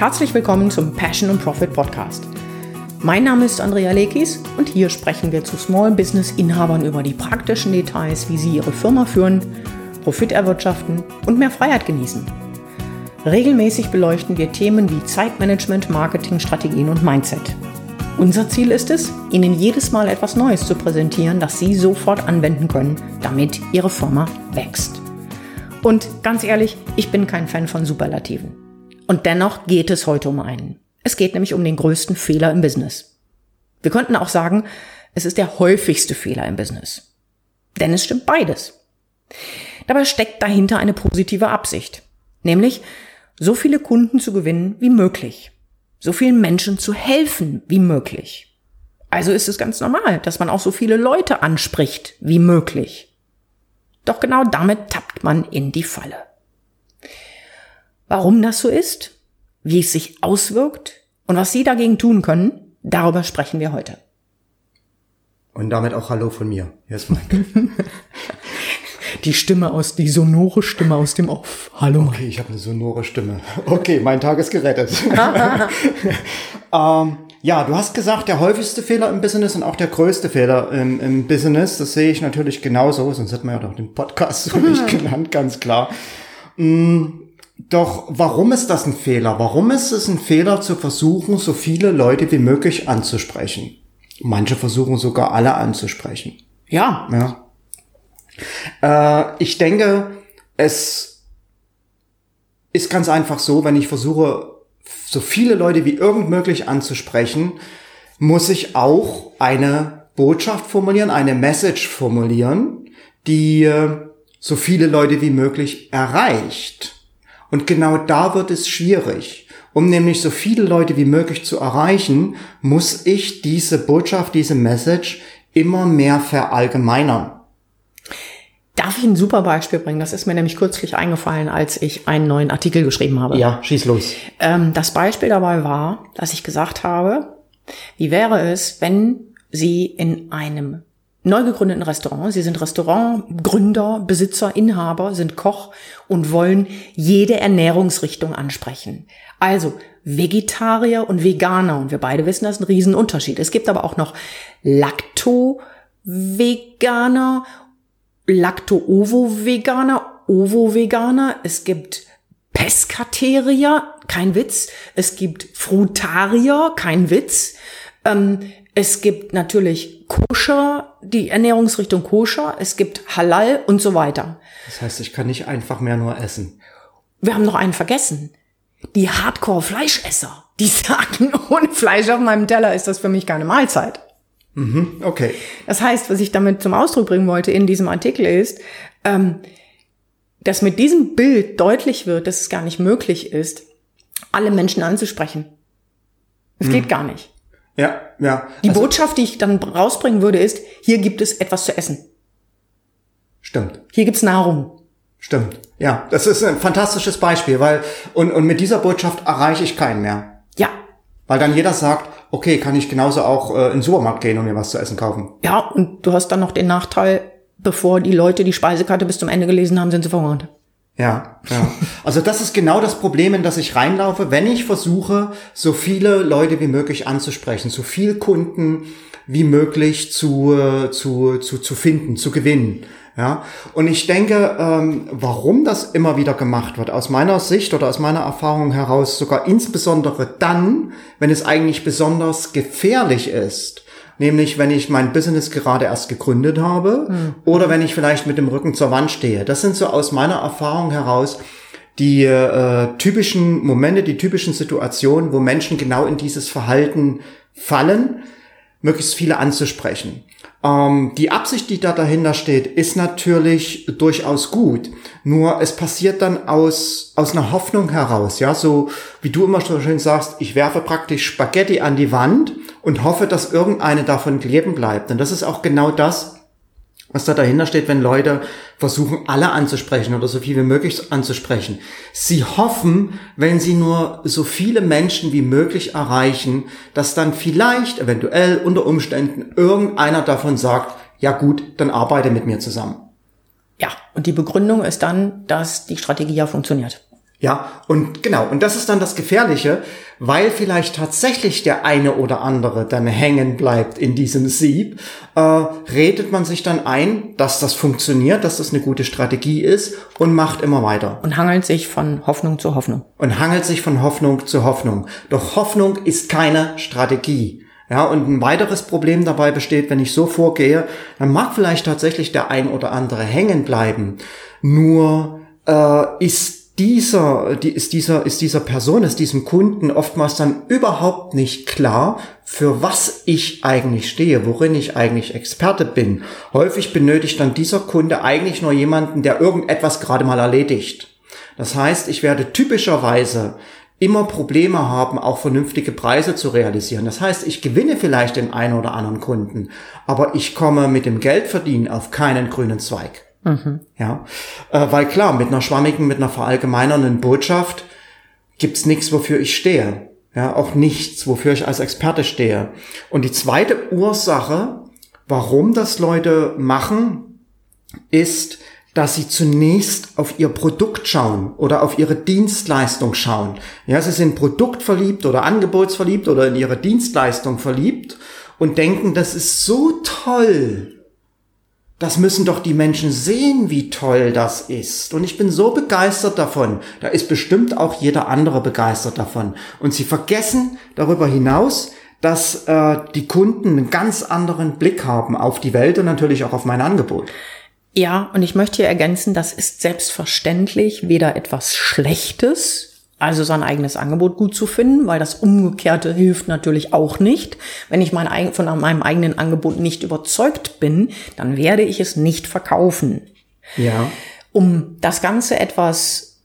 Herzlich willkommen zum Passion and Profit Podcast. Mein Name ist Andrea Lekis und hier sprechen wir zu Small Business Inhabern über die praktischen Details, wie sie ihre Firma führen, Profit erwirtschaften und mehr Freiheit genießen. Regelmäßig beleuchten wir Themen wie Zeitmanagement, Marketing, Strategien und Mindset. Unser Ziel ist es, Ihnen jedes Mal etwas Neues zu präsentieren, das Sie sofort anwenden können, damit Ihre Firma wächst. Und ganz ehrlich, ich bin kein Fan von Superlativen. Und dennoch geht es heute um einen. Es geht nämlich um den größten Fehler im Business. Wir könnten auch sagen, es ist der häufigste Fehler im Business. Denn es stimmt beides. Dabei steckt dahinter eine positive Absicht. Nämlich, so viele Kunden zu gewinnen wie möglich so vielen Menschen zu helfen wie möglich. Also ist es ganz normal, dass man auch so viele Leute anspricht wie möglich. Doch genau damit tappt man in die Falle. Warum das so ist, wie es sich auswirkt und was Sie dagegen tun können, darüber sprechen wir heute. Und damit auch Hallo von mir. Hier ist Mike. die Stimme aus, die sonore Stimme aus dem Off. Hallo. Okay, ich habe eine sonore Stimme. Okay, mein Tag ist gerettet. ähm, ja, du hast gesagt, der häufigste Fehler im Business und auch der größte Fehler im, im Business. Das sehe ich natürlich genauso, sonst hätten wir ja doch den Podcast so nicht genannt, ganz klar. Mm, doch warum ist das ein Fehler? Warum ist es ein Fehler zu versuchen, so viele Leute wie möglich anzusprechen? Manche versuchen sogar alle anzusprechen. Ja. Ja. Äh, ich denke, es ist ganz einfach so, wenn ich versuche, so viele Leute wie irgend möglich anzusprechen, muss ich auch eine Botschaft formulieren, eine Message formulieren, die äh, so viele Leute wie möglich erreicht. Und genau da wird es schwierig. Um nämlich so viele Leute wie möglich zu erreichen, muss ich diese Botschaft, diese Message immer mehr verallgemeinern. Darf ich ein super Beispiel bringen? Das ist mir nämlich kürzlich eingefallen, als ich einen neuen Artikel geschrieben habe. Ja, schieß los. Ähm, das Beispiel dabei war, dass ich gesagt habe, wie wäre es, wenn Sie in einem neu gegründeten Restaurant, Sie sind Restaurantgründer, Besitzer, Inhaber, sind Koch und wollen jede Ernährungsrichtung ansprechen. Also Vegetarier und Veganer. Und wir beide wissen, das ist ein Riesenunterschied. Es gibt aber auch noch Lacto-Veganer Lacto-Ovo-Veganer, Ovo-Veganer, es gibt Pescaterier, kein Witz, es gibt Frutarier, kein Witz, ähm, es gibt natürlich Koscher, die Ernährungsrichtung Koscher, es gibt Halal und so weiter. Das heißt, ich kann nicht einfach mehr nur essen. Wir haben noch einen vergessen. Die Hardcore-Fleischesser, die sagen, ohne Fleisch auf meinem Teller ist das für mich keine Mahlzeit. Mhm, okay. Das heißt, was ich damit zum Ausdruck bringen wollte in diesem Artikel ist, ähm, dass mit diesem Bild deutlich wird, dass es gar nicht möglich ist, alle Menschen anzusprechen. Es mhm. geht gar nicht. Ja, ja. Die also, Botschaft, die ich dann rausbringen würde, ist, hier gibt es etwas zu essen. Stimmt. Hier gibt's Nahrung. Stimmt. Ja, das ist ein fantastisches Beispiel, weil, und, und mit dieser Botschaft erreiche ich keinen mehr. Ja. Weil dann jeder sagt, okay, kann ich genauso auch äh, in den Supermarkt gehen und mir was zu essen kaufen. Ja, und du hast dann noch den Nachteil, bevor die Leute die Speisekarte bis zum Ende gelesen haben, sind sie verhungert. Ja, ja. Also das ist genau das Problem, in das ich reinlaufe, wenn ich versuche, so viele Leute wie möglich anzusprechen, so viel Kunden wie möglich zu, äh, zu, zu, zu finden, zu gewinnen. Ja, und ich denke, ähm, warum das immer wieder gemacht wird, aus meiner Sicht oder aus meiner Erfahrung heraus, sogar insbesondere dann, wenn es eigentlich besonders gefährlich ist, nämlich wenn ich mein Business gerade erst gegründet habe mhm. oder wenn ich vielleicht mit dem Rücken zur Wand stehe. Das sind so aus meiner Erfahrung heraus die äh, typischen Momente, die typischen Situationen, wo Menschen genau in dieses Verhalten fallen, möglichst viele anzusprechen. Ähm, die Absicht, die da dahinter steht, ist natürlich durchaus gut. Nur es passiert dann aus, aus einer Hoffnung heraus, ja, so wie du immer so schön sagst, ich werfe praktisch Spaghetti an die Wand und hoffe, dass irgendeine davon kleben bleibt. Und das ist auch genau das, was da dahinter steht, wenn Leute versuchen, alle anzusprechen oder so viel wie möglich anzusprechen. Sie hoffen, wenn sie nur so viele Menschen wie möglich erreichen, dass dann vielleicht, eventuell unter Umständen, irgendeiner davon sagt, ja gut, dann arbeite mit mir zusammen. Ja, und die Begründung ist dann, dass die Strategie ja funktioniert. Ja, und genau, und das ist dann das Gefährliche, weil vielleicht tatsächlich der eine oder andere dann hängen bleibt in diesem Sieb, äh, redet man sich dann ein, dass das funktioniert, dass das eine gute Strategie ist und macht immer weiter. Und hangelt sich von Hoffnung zu Hoffnung. Und hangelt sich von Hoffnung zu Hoffnung. Doch Hoffnung ist keine Strategie. Ja, und ein weiteres Problem dabei besteht, wenn ich so vorgehe, dann mag vielleicht tatsächlich der ein oder andere hängen bleiben. Nur äh, ist dieser, die, ist dieser, ist dieser Person, ist diesem Kunden oftmals dann überhaupt nicht klar, für was ich eigentlich stehe, worin ich eigentlich Experte bin. Häufig benötigt dann dieser Kunde eigentlich nur jemanden, der irgendetwas gerade mal erledigt. Das heißt, ich werde typischerweise immer Probleme haben, auch vernünftige Preise zu realisieren. Das heißt, ich gewinne vielleicht den einen oder anderen Kunden, aber ich komme mit dem Geldverdienen auf keinen grünen Zweig. Mhm. Ja, äh, weil klar, mit einer schwammigen, mit einer verallgemeinernden Botschaft gibt's nichts, wofür ich stehe. Ja, auch nichts, wofür ich als Experte stehe. Und die zweite Ursache, warum das Leute machen, ist, dass sie zunächst auf ihr Produkt schauen oder auf ihre Dienstleistung schauen. Ja, sie sind produktverliebt oder angebotsverliebt oder in ihre Dienstleistung verliebt und denken, das ist so toll das müssen doch die Menschen sehen, wie toll das ist. Und ich bin so begeistert davon. Da ist bestimmt auch jeder andere begeistert davon. Und sie vergessen darüber hinaus, dass äh, die Kunden einen ganz anderen Blick haben auf die Welt und natürlich auch auf mein Angebot. Ja, und ich möchte hier ergänzen, das ist selbstverständlich weder etwas Schlechtes also sein eigenes Angebot gut zu finden, weil das Umgekehrte hilft natürlich auch nicht. Wenn ich mein, von meinem eigenen Angebot nicht überzeugt bin, dann werde ich es nicht verkaufen. Ja. Um das Ganze etwas,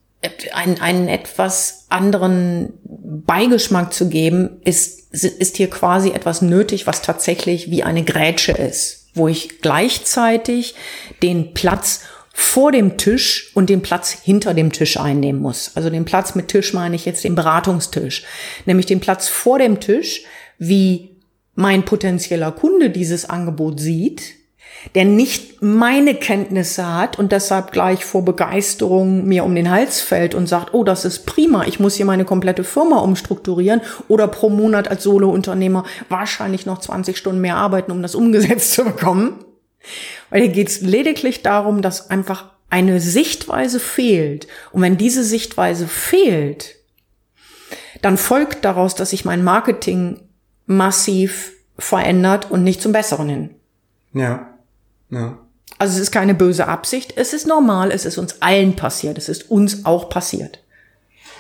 einen, einen etwas anderen Beigeschmack zu geben, ist, ist hier quasi etwas nötig, was tatsächlich wie eine Grätsche ist, wo ich gleichzeitig den Platz vor dem Tisch und den Platz hinter dem Tisch einnehmen muss. Also den Platz mit Tisch meine ich jetzt den Beratungstisch. Nämlich den Platz vor dem Tisch, wie mein potenzieller Kunde dieses Angebot sieht, der nicht meine Kenntnisse hat und deshalb gleich vor Begeisterung mir um den Hals fällt und sagt, oh, das ist prima, ich muss hier meine komplette Firma umstrukturieren oder pro Monat als Solounternehmer wahrscheinlich noch 20 Stunden mehr arbeiten, um das umgesetzt zu bekommen weil hier geht es lediglich darum, dass einfach eine Sichtweise fehlt. Und wenn diese Sichtweise fehlt, dann folgt daraus, dass sich mein Marketing massiv verändert und nicht zum Besseren hin. Ja. Ja. Also es ist keine böse Absicht, es ist normal, es ist uns allen passiert, es ist uns auch passiert.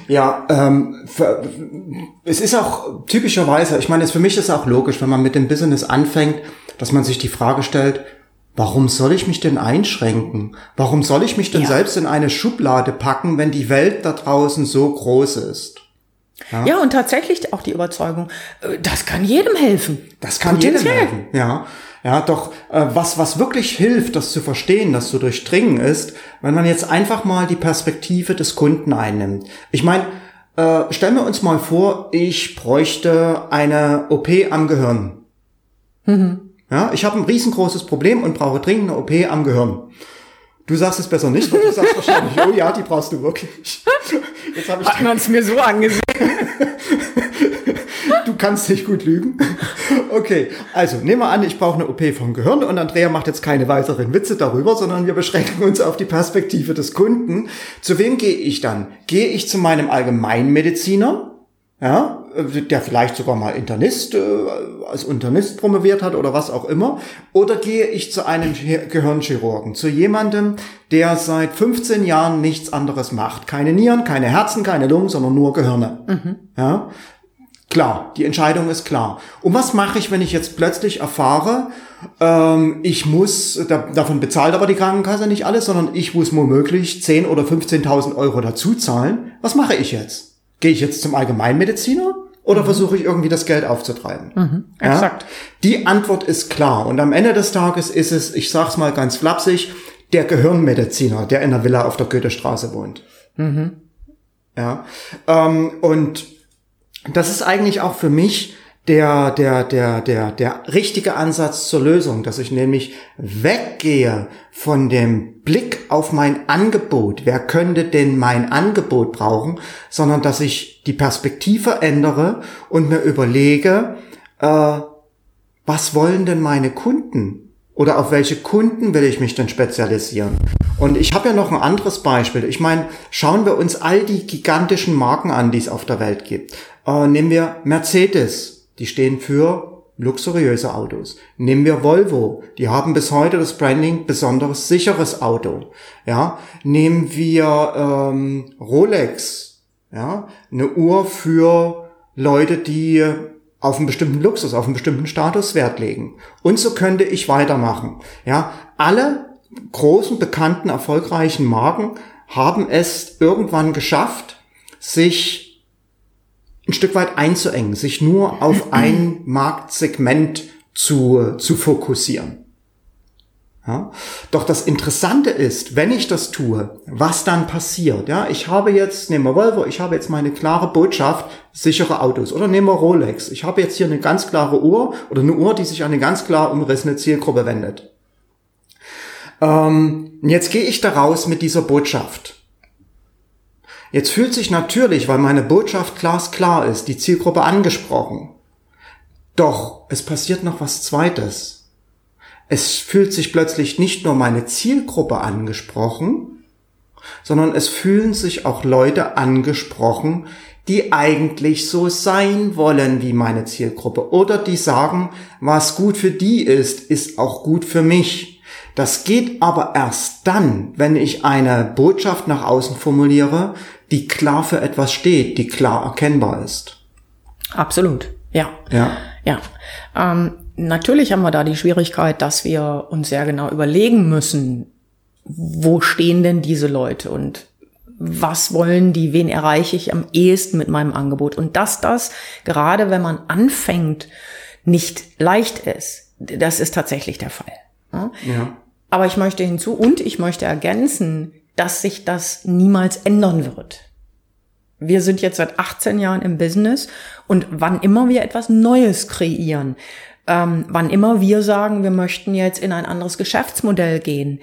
Ja, ähm, für, es ist auch typischerweise, ich meine, für mich ist auch logisch, wenn man mit dem Business anfängt, dass man sich die Frage stellt, Warum soll ich mich denn einschränken? Warum soll ich mich denn ja. selbst in eine Schublade packen, wenn die Welt da draußen so groß ist? Ja, ja und tatsächlich auch die Überzeugung, äh, das kann jedem helfen. Das kann jedem helfen, ja. Ja, doch äh, was, was wirklich hilft, das zu verstehen, das zu durchdringen, ist, wenn man jetzt einfach mal die Perspektive des Kunden einnimmt. Ich meine, äh, stellen wir uns mal vor, ich bräuchte eine OP am Gehirn. Mhm. Ja, ich habe ein riesengroßes Problem und brauche dringend eine OP am Gehirn. Du sagst es besser nicht, weil du sagst wahrscheinlich, oh ja, die brauchst du wirklich. Jetzt hab ich Hat man es mir so angesehen. du kannst nicht gut lügen. Okay, also nehmen wir an, ich brauche eine OP vom Gehirn und Andrea macht jetzt keine weiteren Witze darüber, sondern wir beschränken uns auf die Perspektive des Kunden. Zu wem gehe ich dann? Gehe ich zu meinem Allgemeinmediziner? Ja, der vielleicht sogar mal Internist, äh, als Internist promoviert hat oder was auch immer. Oder gehe ich zu einem Gehirnchirurgen, zu jemandem, der seit 15 Jahren nichts anderes macht. Keine Nieren, keine Herzen, keine Lungen, sondern nur Gehirne. Mhm. Ja, klar, die Entscheidung ist klar. Und was mache ich, wenn ich jetzt plötzlich erfahre, ähm, ich muss, da, davon bezahlt aber die Krankenkasse nicht alles, sondern ich muss womöglich 10 oder 15.000 Euro dazu zahlen. Was mache ich jetzt? Gehe ich jetzt zum Allgemeinmediziner oder mhm. versuche ich irgendwie das Geld aufzutreiben? Mhm, exakt. Ja? Die Antwort ist klar. Und am Ende des Tages ist es, ich sag's mal ganz flapsig, der Gehirnmediziner, der in der Villa auf der Goethestraße wohnt. Mhm. Ja. Ähm, und das ist eigentlich auch für mich der, der, der, der, der richtige Ansatz zur Lösung, dass ich nämlich weggehe von dem Blick auf mein Angebot, wer könnte denn mein Angebot brauchen, sondern dass ich die Perspektive ändere und mir überlege, äh, was wollen denn meine Kunden? Oder auf welche Kunden will ich mich denn spezialisieren? Und ich habe ja noch ein anderes Beispiel. Ich meine, schauen wir uns all die gigantischen Marken an, die es auf der Welt gibt. Äh, nehmen wir Mercedes, die stehen für luxuriöse Autos. Nehmen wir Volvo, die haben bis heute das Branding besonderes sicheres Auto. Ja, nehmen wir ähm, Rolex, ja, eine Uhr für Leute, die auf einen bestimmten Luxus, auf einen bestimmten Status Wert legen. Und so könnte ich weitermachen. Ja, alle großen, bekannten, erfolgreichen Marken haben es irgendwann geschafft, sich ein Stück weit einzuengen, sich nur auf ein Marktsegment zu, zu fokussieren. Ja? Doch das Interessante ist, wenn ich das tue, was dann passiert. Ja, ich habe jetzt, nehmen wir Volvo, ich habe jetzt meine klare Botschaft, sichere Autos. Oder nehmen wir Rolex. Ich habe jetzt hier eine ganz klare Uhr oder eine Uhr, die sich an eine ganz klar umrissene Zielgruppe wendet. Ähm, jetzt gehe ich daraus mit dieser Botschaft. Jetzt fühlt sich natürlich, weil meine Botschaft glasklar ist, die Zielgruppe angesprochen. Doch es passiert noch was Zweites es fühlt sich plötzlich nicht nur meine Zielgruppe angesprochen, sondern es fühlen sich auch Leute angesprochen, die eigentlich so sein wollen wie meine Zielgruppe oder die sagen, was gut für die ist, ist auch gut für mich. Das geht aber erst dann, wenn ich eine Botschaft nach außen formuliere, die klar für etwas steht, die klar erkennbar ist. Absolut, ja. Ja. Ja. Ähm, Natürlich haben wir da die Schwierigkeit, dass wir uns sehr genau überlegen müssen, wo stehen denn diese Leute und was wollen die, wen erreiche ich am ehesten mit meinem Angebot. Und dass das, gerade wenn man anfängt, nicht leicht ist, das ist tatsächlich der Fall. Ja? Aber ich möchte hinzu und ich möchte ergänzen, dass sich das niemals ändern wird. Wir sind jetzt seit 18 Jahren im Business und wann immer wir etwas Neues kreieren, ähm, wann immer wir sagen, wir möchten jetzt in ein anderes Geschäftsmodell gehen,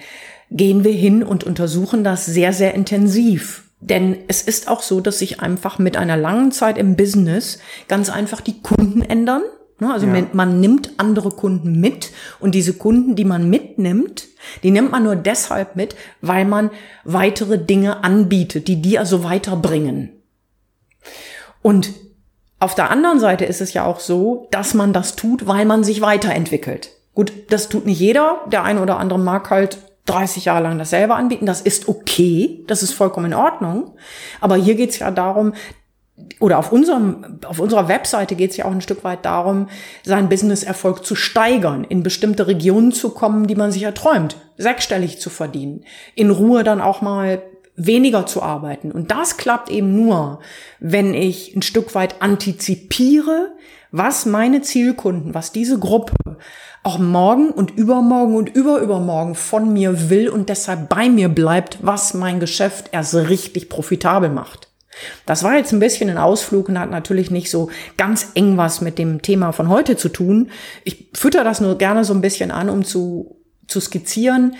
gehen wir hin und untersuchen das sehr, sehr intensiv. Denn es ist auch so, dass sich einfach mit einer langen Zeit im Business ganz einfach die Kunden ändern. Ne, also ja. man nimmt andere Kunden mit und diese Kunden, die man mitnimmt, die nimmt man nur deshalb mit, weil man weitere Dinge anbietet, die die also weiterbringen. Und auf der anderen Seite ist es ja auch so, dass man das tut, weil man sich weiterentwickelt. Gut, das tut nicht jeder. Der eine oder andere mag halt 30 Jahre lang dasselbe anbieten. Das ist okay. Das ist vollkommen in Ordnung. Aber hier geht's ja darum, oder auf unserem, auf unserer Webseite geht es ja auch ein Stück weit darum, seinen Business-Erfolg zu steigern, in bestimmte Regionen zu kommen, die man sich erträumt, sechsstellig zu verdienen, in Ruhe dann auch mal weniger zu arbeiten. Und das klappt eben nur, wenn ich ein Stück weit antizipiere, was meine Zielkunden, was diese Gruppe auch morgen und übermorgen und überübermorgen von mir will und deshalb bei mir bleibt, was mein Geschäft erst richtig profitabel macht. Das war jetzt ein bisschen ein Ausflug und hat natürlich nicht so ganz eng was mit dem Thema von heute zu tun. Ich fütter das nur gerne so ein bisschen an, um zu, zu skizzieren,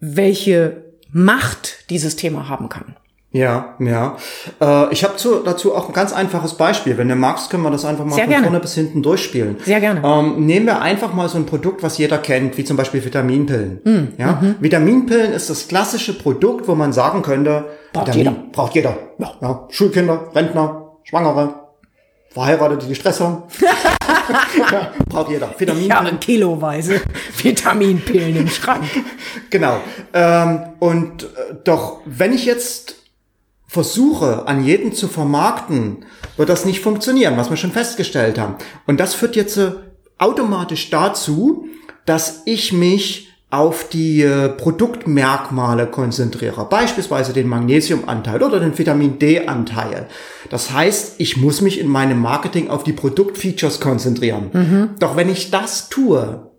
welche Macht dieses Thema haben kann. Ja, ja. Äh, ich habe dazu auch ein ganz einfaches Beispiel. Wenn du magst, können wir das einfach mal Sehr von gerne. vorne bis hinten durchspielen. Sehr gerne. Ähm, nehmen wir einfach mal so ein Produkt, was jeder kennt, wie zum Beispiel Vitaminpillen. Mm, ja? Mhm. Vitaminpillen ist das klassische Produkt, wo man sagen könnte, braucht Vitamin, jeder. Braucht jeder. Ja. ja. Schulkinder, Rentner, Schwangere, Verheiratete, die Stress haben. ja, braucht jeder. Vitamin. Ich habe kiloweise Vitaminpillen im Schrank. Genau. Ähm, und äh, doch, wenn ich jetzt versuche, an jeden zu vermarkten, wird das nicht funktionieren, was wir schon festgestellt haben. Und das führt jetzt äh, automatisch dazu, dass ich mich auf die äh, Produktmerkmale konzentriere, beispielsweise den Magnesiumanteil oder den Vitamin D-Anteil. Das heißt, ich muss mich in meinem Marketing auf die Produktfeatures konzentrieren. Mhm. Doch wenn ich das tue,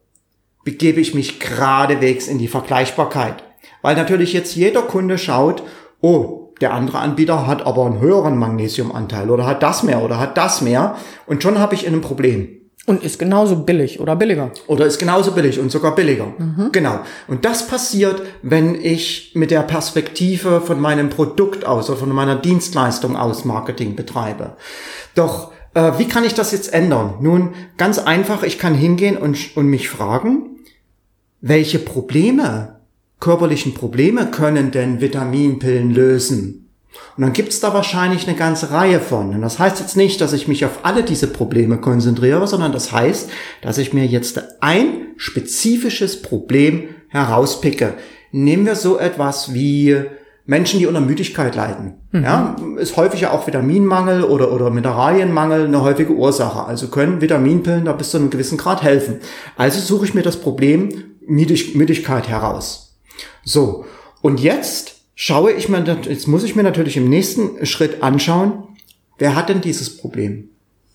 begebe ich mich geradewegs in die Vergleichbarkeit. Weil natürlich jetzt jeder Kunde schaut, oh, Der andere Anbieter hat aber einen höheren Magnesiumanteil oder hat das mehr oder hat das mehr. Und schon habe ich ein Problem. Und ist genauso billig oder billiger. Oder ist genauso billig und sogar billiger. Mhm. Genau. Und das passiert, wenn ich mit der Perspektive von meinem Produkt aus oder von meiner Dienstleistung aus Marketing betreibe. Doch äh, wie kann ich das jetzt ändern? Nun, ganz einfach, ich kann hingehen und, und mich fragen, welche Probleme, körperlichen Probleme können denn Vitaminpillen lösen? Und dann gibt's da wahrscheinlich eine ganze Reihe von. Und das heißt jetzt nicht, dass ich mich auf alle diese Probleme konzentriere, sondern das heißt, dass ich mir jetzt ein spezifisches Problem herauspicke. Nehmen wir so etwas wie Menschen, die unter Müdigkeit leiden. Mhm. Ja, ist häufig ja auch Vitaminmangel oder, oder Mineralienmangel eine häufige Ursache. Also können Vitaminpillen da bis zu einem gewissen Grad helfen. Also suche ich mir das Problem Müdigkeit heraus. So. Und jetzt schaue ich mir, jetzt muss ich mir natürlich im nächsten Schritt anschauen, wer hat denn dieses Problem?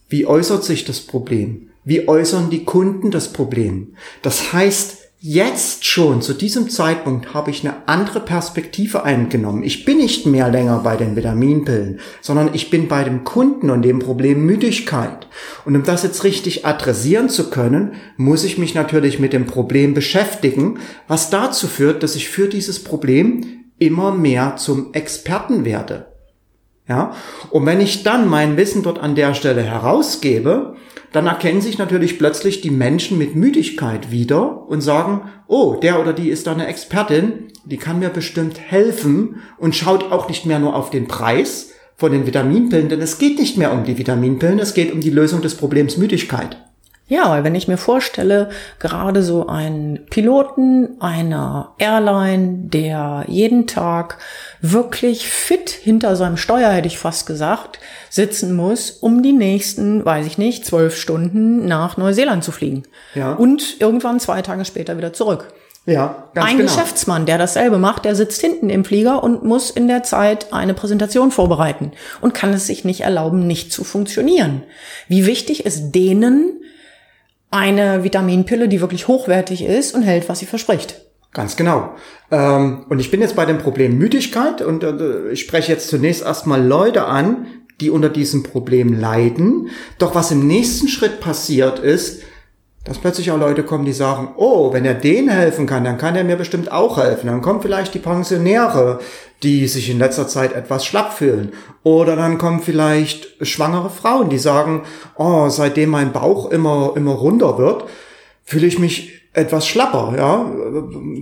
Wie äußert sich das Problem? Wie äußern die Kunden das Problem? Das heißt, jetzt schon zu diesem Zeitpunkt habe ich eine andere Perspektive eingenommen. Ich bin nicht mehr länger bei den Vitaminpillen, sondern ich bin bei dem Kunden und dem Problem Müdigkeit. Und um das jetzt richtig adressieren zu können, muss ich mich natürlich mit dem Problem beschäftigen, was dazu führt, dass ich für dieses Problem immer mehr zum Experten werde. Ja? Und wenn ich dann mein Wissen dort an der Stelle herausgebe, dann erkennen sich natürlich plötzlich die Menschen mit Müdigkeit wieder und sagen, oh, der oder die ist da eine Expertin, die kann mir bestimmt helfen und schaut auch nicht mehr nur auf den Preis von den Vitaminpillen, denn es geht nicht mehr um die Vitaminpillen, es geht um die Lösung des Problems Müdigkeit. Ja, weil wenn ich mir vorstelle, gerade so einen Piloten einer Airline, der jeden Tag wirklich fit hinter seinem Steuer, hätte ich fast gesagt, sitzen muss, um die nächsten, weiß ich nicht, zwölf Stunden nach Neuseeland zu fliegen. Ja. Und irgendwann zwei Tage später wieder zurück. Ja, ganz Ein genau. Geschäftsmann, der dasselbe macht, der sitzt hinten im Flieger und muss in der Zeit eine Präsentation vorbereiten und kann es sich nicht erlauben, nicht zu funktionieren. Wie wichtig ist denen, eine Vitaminpille, die wirklich hochwertig ist und hält, was sie verspricht. Ganz genau. Ähm, und ich bin jetzt bei dem Problem Müdigkeit und äh, ich spreche jetzt zunächst erstmal Leute an, die unter diesem Problem leiden. Doch was im nächsten Schritt passiert ist, dass plötzlich auch Leute kommen, die sagen, oh, wenn er denen helfen kann, dann kann er mir bestimmt auch helfen. Dann kommen vielleicht die Pensionäre, die sich in letzter Zeit etwas schlapp fühlen. Oder dann kommen vielleicht schwangere Frauen, die sagen, oh, seitdem mein Bauch immer, immer runder wird, fühle ich mich etwas schlapper, ja.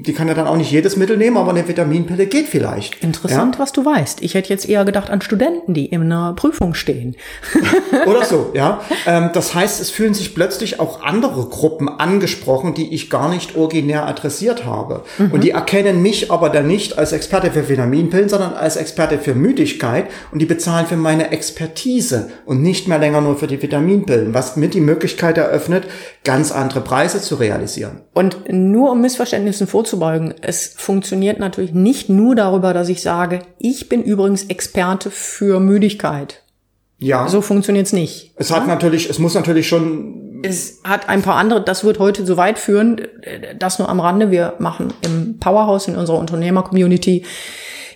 Die kann ja dann auch nicht jedes Mittel nehmen, aber eine Vitaminpille geht vielleicht. Interessant, ja? was du weißt. Ich hätte jetzt eher gedacht an Studenten, die in einer Prüfung stehen. Oder so, ja. Ähm, das heißt, es fühlen sich plötzlich auch andere Gruppen angesprochen, die ich gar nicht originär adressiert habe. Mhm. Und die erkennen mich aber dann nicht als Experte für Vitaminpillen, sondern als Experte für Müdigkeit und die bezahlen für meine Expertise und nicht mehr länger nur für die Vitaminpillen, was mir die Möglichkeit eröffnet, ganz andere Preise zu realisieren. Und nur um Missverständnissen vorzubeugen, es funktioniert natürlich nicht nur darüber, dass ich sage, ich bin übrigens Experte für Müdigkeit. Ja. So funktioniert's nicht. Es hat ja? natürlich, es muss natürlich schon. Es hat ein paar andere, das wird heute so weit führen, das nur am Rande. Wir machen im Powerhouse in unserer Unternehmer-Community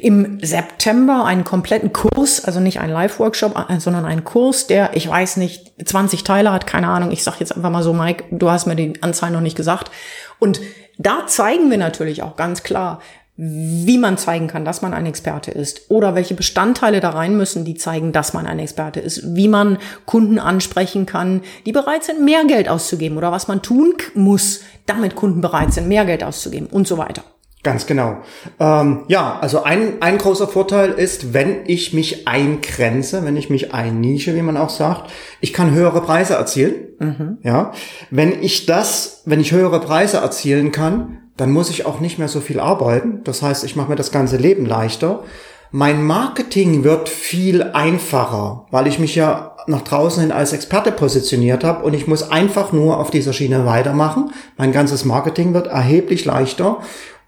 im September einen kompletten Kurs, also nicht ein Live-Workshop, äh, sondern einen Kurs, der, ich weiß nicht, 20 Teile hat, keine Ahnung. Ich sag jetzt einfach mal so, Mike, du hast mir die Anzahl noch nicht gesagt. Und da zeigen wir natürlich auch ganz klar, wie man zeigen kann, dass man ein Experte ist oder welche Bestandteile da rein müssen, die zeigen, dass man ein Experte ist, wie man Kunden ansprechen kann, die bereit sind, mehr Geld auszugeben oder was man tun muss, damit Kunden bereit sind, mehr Geld auszugeben und so weiter. Ganz genau. Ähm, ja, also ein, ein großer Vorteil ist, wenn ich mich eingrenze, wenn ich mich einnische, wie man auch sagt, ich kann höhere Preise erzielen. Mhm. Ja, wenn ich das, wenn ich höhere Preise erzielen kann, dann muss ich auch nicht mehr so viel arbeiten. Das heißt, ich mache mir das ganze Leben leichter. Mein Marketing wird viel einfacher, weil ich mich ja nach draußen hin als Experte positioniert habe und ich muss einfach nur auf dieser Schiene weitermachen. Mein ganzes Marketing wird erheblich leichter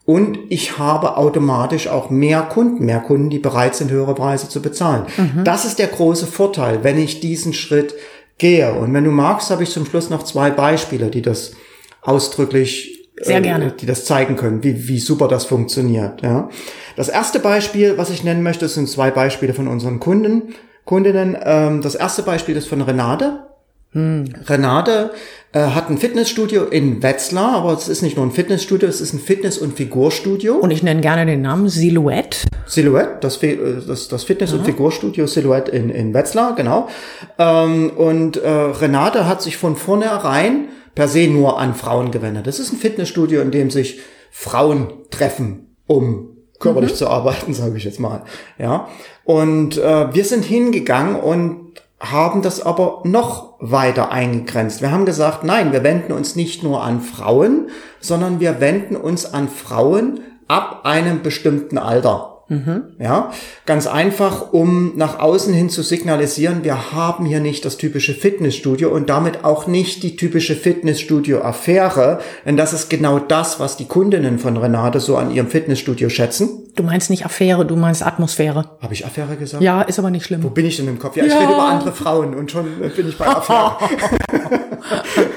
und ich habe automatisch auch mehr Kunden, mehr Kunden, die bereit sind, höhere Preise zu bezahlen. Mhm. Das ist der große Vorteil, wenn ich diesen Schritt gehe. Und wenn du magst, habe ich zum Schluss noch zwei Beispiele, die das ausdrücklich Sehr gerne. die das zeigen können, wie, wie super das funktioniert. Ja. Das erste Beispiel, was ich nennen möchte, sind zwei Beispiele von unseren Kunden, Kundinnen. Ähm, das erste Beispiel ist von Renate. Hm. Renate äh, hat ein Fitnessstudio in Wetzlar, aber es ist nicht nur ein Fitnessstudio, es ist ein Fitness- und Figurstudio. Und ich nenne gerne den Namen Silhouette. Silhouette, das, äh, das, das Fitness- und Figurstudio Silhouette in, in Wetzlar, genau. Ähm, und äh, Renate hat sich von vornherein per se nur an Frauen gewendet. Das ist ein Fitnessstudio, in dem sich Frauen treffen, um körperlich mhm. zu arbeiten, sage ich jetzt mal. Ja. Und äh, wir sind hingegangen und haben das aber noch weiter eingegrenzt. Wir haben gesagt, nein, wir wenden uns nicht nur an Frauen, sondern wir wenden uns an Frauen ab einem bestimmten Alter. Mhm. Ja, ganz einfach, um nach außen hin zu signalisieren, wir haben hier nicht das typische Fitnessstudio und damit auch nicht die typische Fitnessstudio-Affäre, denn das ist genau das, was die Kundinnen von Renate so an ihrem Fitnessstudio schätzen. Du meinst nicht Affäre, du meinst Atmosphäre. Habe ich Affäre gesagt? Ja, ist aber nicht schlimm. Wo bin ich denn im Kopf? Ja, ich ja. rede über andere Frauen und schon bin ich bei Affäre.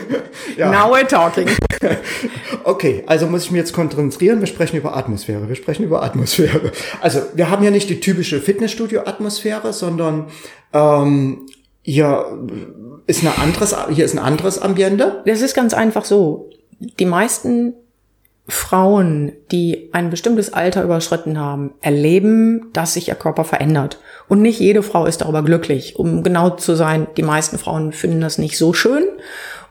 ja. Now we're talking. okay, also muss ich mich jetzt konzentrieren. Wir sprechen über Atmosphäre. Wir sprechen über Atmosphäre. Also wir haben ja nicht die typische Fitnessstudio-Atmosphäre, sondern ähm, hier ist ein anderes, hier ist ein anderes Ambiente. Das ist ganz einfach so. Die meisten Frauen, die ein bestimmtes Alter überschritten haben, erleben, dass sich ihr Körper verändert. Und nicht jede Frau ist darüber glücklich. Um genau zu sein, die meisten Frauen finden das nicht so schön.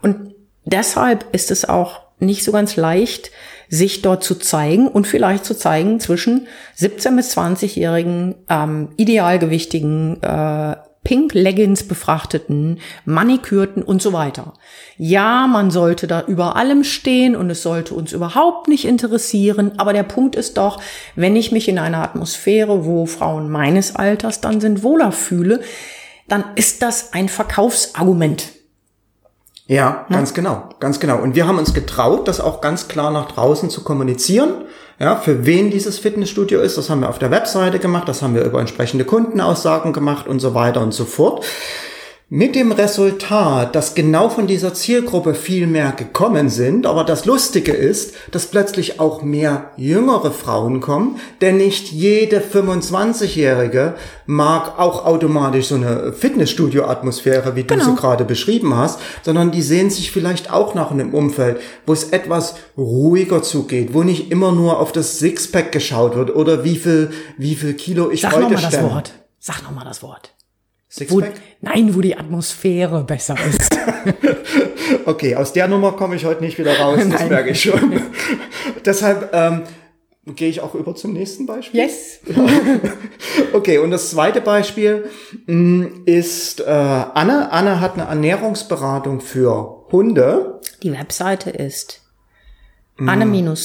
Und deshalb ist es auch nicht so ganz leicht, sich dort zu zeigen und vielleicht zu zeigen zwischen 17 bis 20-jährigen ähm, idealgewichtigen äh, Pink Leggings befrachteten, manikürten und so weiter. Ja, man sollte da über allem stehen und es sollte uns überhaupt nicht interessieren, aber der Punkt ist doch, wenn ich mich in einer Atmosphäre, wo Frauen meines Alters dann sind, wohler fühle, dann ist das ein Verkaufsargument. Ja, ganz ja. genau, ganz genau. Und wir haben uns getraut, das auch ganz klar nach draußen zu kommunizieren. Ja, für wen dieses Fitnessstudio ist, das haben wir auf der Webseite gemacht, das haben wir über entsprechende Kundenaussagen gemacht und so weiter und so fort. Mit dem Resultat, dass genau von dieser Zielgruppe viel mehr gekommen sind, aber das Lustige ist, dass plötzlich auch mehr jüngere Frauen kommen, denn nicht jede 25-Jährige mag auch automatisch so eine Fitnessstudio-Atmosphäre, wie genau. du sie gerade beschrieben hast, sondern die sehen sich vielleicht auch nach einem Umfeld, wo es etwas ruhiger zugeht, wo nicht immer nur auf das Sixpack geschaut wird oder wie viel, wie viel Kilo ich Sag heute stemme. Sag nochmal das Wort. Sag nochmal das Wort. Wo, nein, wo die Atmosphäre besser ist. okay, aus der Nummer komme ich heute nicht wieder raus, das nein. merke ich schon. Deshalb ähm, gehe ich auch über zum nächsten Beispiel. Yes. okay, und das zweite Beispiel mh, mm, ist äh, Anne. Anne hat eine Ernährungsberatung für Hunde. Die Webseite ist mm. anne-zanu.de.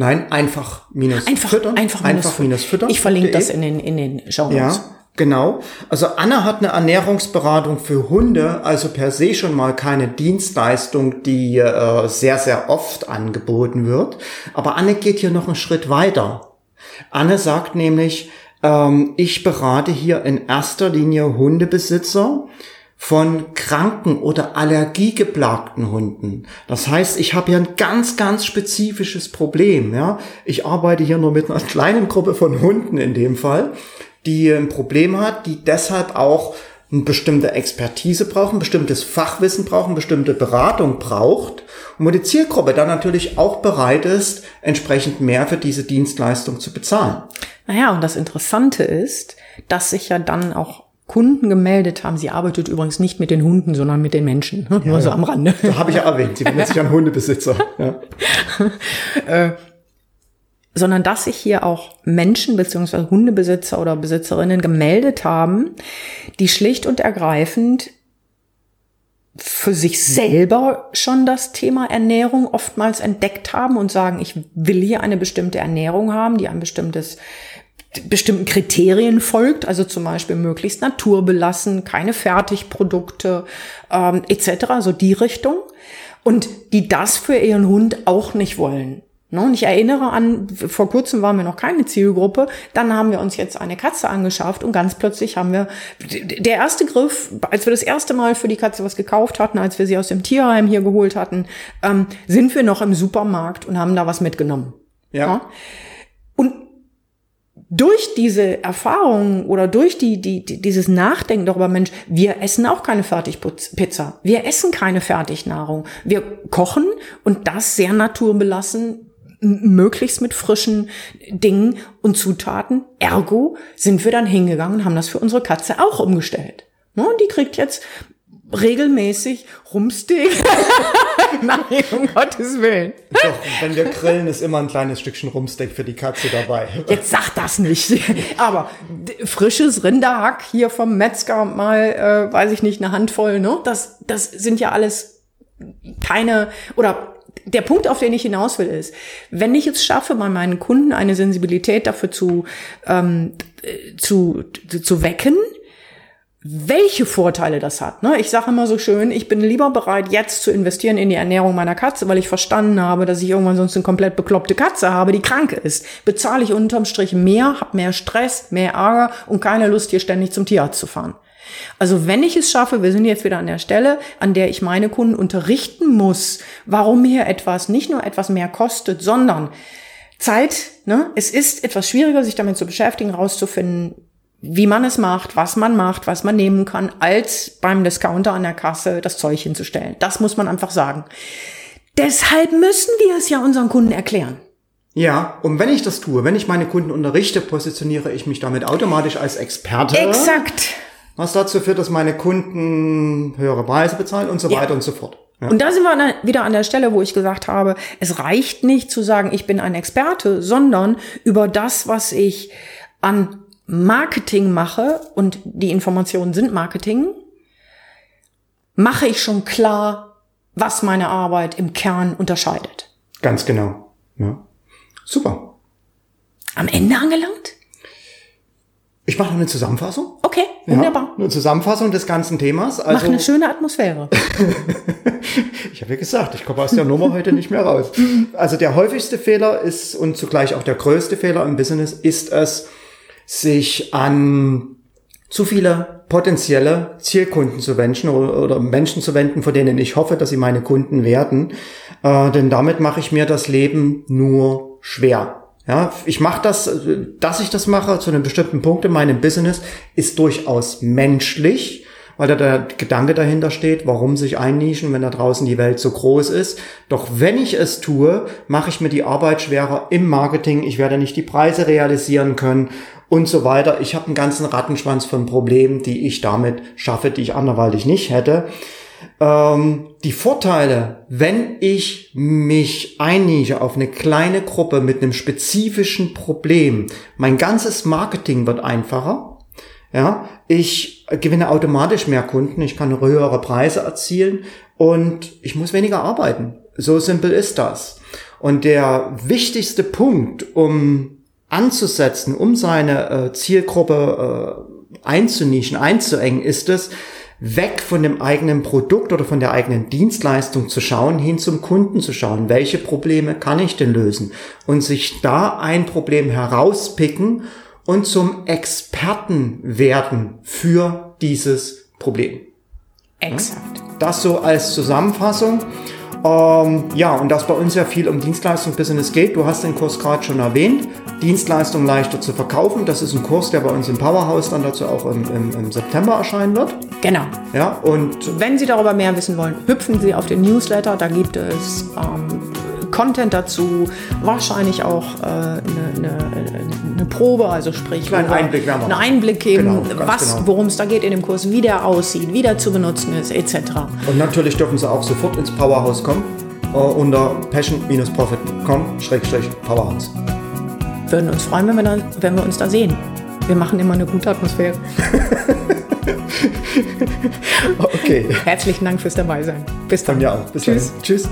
Nein, einfach minus einfach, füttern. Einfach, minus, einfach minus füttern. Ich verlinke das in den, in den Show Notes. Ja, genau. Also Anna hat eine Ernährungsberatung für Hunde, also per se schon mal keine Dienstleistung, die äh, sehr, sehr oft angeboten wird. Aber Anne geht hier noch einen Schritt weiter. Anne sagt nämlich, ähm, ich berate hier in erster Linie Hundebesitzer, von kranken oder allergiegeplagten Hunden. Das heißt, ich habe hier ein ganz, ganz spezifisches Problem. Ja? Ich arbeite hier nur mit einer kleinen Gruppe von Hunden in dem Fall, die ein Problem hat, die deshalb auch eine bestimmte Expertise brauchen, bestimmtes Fachwissen brauchen, bestimmte Beratung braucht und wo die Zielgruppe dann natürlich auch bereit ist, entsprechend mehr für diese Dienstleistung zu bezahlen. Naja, und das Interessante ist, dass sich ja dann auch Kunden gemeldet haben. Sie arbeitet übrigens nicht mit den Hunden, sondern mit den Menschen. Ne? Nur ja, so am Rande. Da habe ich ja erwähnt. Sie wendet sich an Hundebesitzer. Ja. äh, sondern dass sich hier auch Menschen beziehungsweise Hundebesitzer oder Besitzerinnen gemeldet haben, die schlicht und ergreifend für sich selber schon das Thema Ernährung oftmals entdeckt haben und sagen, ich will hier eine bestimmte Ernährung haben, die ein bestimmtes bestimmten Kriterien folgt, also zum Beispiel möglichst naturbelassen, keine Fertigprodukte ähm, etc., so die Richtung. Und die das für ihren Hund auch nicht wollen. Ne, und ich erinnere an, vor kurzem waren wir noch keine Zielgruppe, dann haben wir uns jetzt eine Katze angeschafft und ganz plötzlich haben wir, der erste Griff, als wir das erste Mal für die Katze was gekauft hatten, als wir sie aus dem Tierheim hier geholt hatten, ähm, sind wir noch im Supermarkt und haben da was mitgenommen. Ja. ja? Und durch diese Erfahrung oder durch die, die, die, dieses Nachdenken darüber, Mensch, wir essen auch keine Fertigpizza. Wir essen keine Fertignahrung. Wir kochen und das sehr naturbelassen möglichst mit frischen Dingen und Zutaten. Ergo sind wir dann hingegangen und haben das für unsere Katze auch umgestellt. Und die kriegt jetzt regelmäßig Rumsteak. Nein, um Gottes Willen. Doch, wenn wir grillen, ist immer ein kleines Stückchen Rumsteak für die Katze dabei. Jetzt sag das nicht. Aber frisches Rinderhack hier vom Metzger mal, äh, weiß ich nicht, eine Handvoll, ne? Das, das sind ja alles keine, oder der Punkt, auf den ich hinaus will, ist, wenn ich es schaffe, bei meinen Kunden eine Sensibilität dafür zu, ähm, zu, zu wecken, welche Vorteile das hat. Ne? Ich sage immer so schön, ich bin lieber bereit, jetzt zu investieren in die Ernährung meiner Katze, weil ich verstanden habe, dass ich irgendwann sonst eine komplett bekloppte Katze habe, die krank ist. Bezahle ich unterm Strich mehr, habe mehr Stress, mehr Ärger und keine Lust, hier ständig zum Tierarzt zu fahren. Also wenn ich es schaffe, wir sind jetzt wieder an der Stelle, an der ich meine Kunden unterrichten muss, warum hier etwas nicht nur etwas mehr kostet, sondern Zeit, ne? Es ist etwas schwieriger, sich damit zu beschäftigen, rauszufinden, wie man es macht, was man macht, was man nehmen kann, als beim Discounter an der Kasse das Zeug hinzustellen. Das muss man einfach sagen. Deshalb müssen wir es ja unseren Kunden erklären. Ja, und wenn ich das tue, wenn ich meine Kunden unterrichte, positioniere ich mich damit automatisch als Experte. Exakt was dazu führt, dass meine Kunden höhere Preise bezahlen und so ja. weiter und so fort. Ja. Und da sind wir wieder an der Stelle, wo ich gesagt habe, es reicht nicht zu sagen, ich bin ein Experte, sondern über das, was ich an Marketing mache, und die Informationen sind Marketing, mache ich schon klar, was meine Arbeit im Kern unterscheidet. Ganz genau. Ja. Super. Am Ende angelangt? Ich mache noch eine Zusammenfassung. Okay, wunderbar. Ja, eine Zusammenfassung des ganzen Themas. Also, Mach eine schöne Atmosphäre. ich habe ja gesagt, ich komme aus der Nummer heute nicht mehr raus. Also der häufigste Fehler ist und zugleich auch der größte Fehler im Business ist es, sich an zu viele potenzielle Zielkunden zu wenden oder, Menschen zu wenden, von denen ich hoffe, dass sie meine Kunden werden. Äh, denn damit mache ich mir das Leben nur schwer. Ja, ich mache das, dass ich das mache zu einem bestimmten Punkt in meinem Business, ist durchaus menschlich, weil da der Gedanke dahinter steht, warum sich einnischen, wenn da draußen die Welt so groß ist. Doch wenn ich es tue, mache ich mir die Arbeit schwerer im Marketing. Ich werde nicht die Preise realisieren können und so weiter. Ich habe einen ganzen Rattenschwanz von Problemen, die ich damit schaffe, die ich anderweitig nicht hätte. Ähm, die Vorteile, wenn ich mich einnische auf eine kleine Gruppe mit einem spezifischen Problem, mein ganzes Marketing wird einfacher. Ja, ich gewinne automatisch mehr Kunden, ich kann höhere Preise erzielen und ich muss weniger arbeiten. So simpel ist das. Und der wichtigste Punkt, um anzusetzen, um seine äh, Zielgruppe äh, einzunischen, einzuengen, ist es, weg von dem eigenen Produkt oder von der eigenen Dienstleistung zu schauen, hin zum Kunden zu schauen. Welche Probleme kann ich denn lösen? Und sich da ein Problem herauspicken und zum Experten werden für dieses Problem. Exakt. Das so als Zusammenfassung. Ähm, ja, und dass bei uns ja viel um Dienstleistung-Business geht. Du hast den Kurs gerade schon erwähnt. Dienstleistung leichter zu verkaufen. Das ist ein Kurs, der bei uns im Powerhouse dann dazu auch im, im, im September erscheinen wird. Genau. Ja, und wenn Sie darüber mehr wissen wollen, hüpfen Sie auf den Newsletter. Da gibt es ähm, Content dazu, wahrscheinlich auch äh, eine, eine, eine, Probe, also sprich einen Einblick, einen Einblick geben, genau, was, genau. worum es da geht in dem Kurs, wie der aussieht, wie der zu benutzen ist, etc. Und natürlich dürfen Sie auch sofort ins Powerhouse kommen äh, unter passion-profit.com-powerhouse. Würden uns freuen, wenn wir, dann, wenn wir uns da sehen. Wir machen immer eine gute Atmosphäre. okay. Herzlichen Dank fürs Dabeisein. Bis dann. Ja. Bis Tschüss. Dann. Tschüss.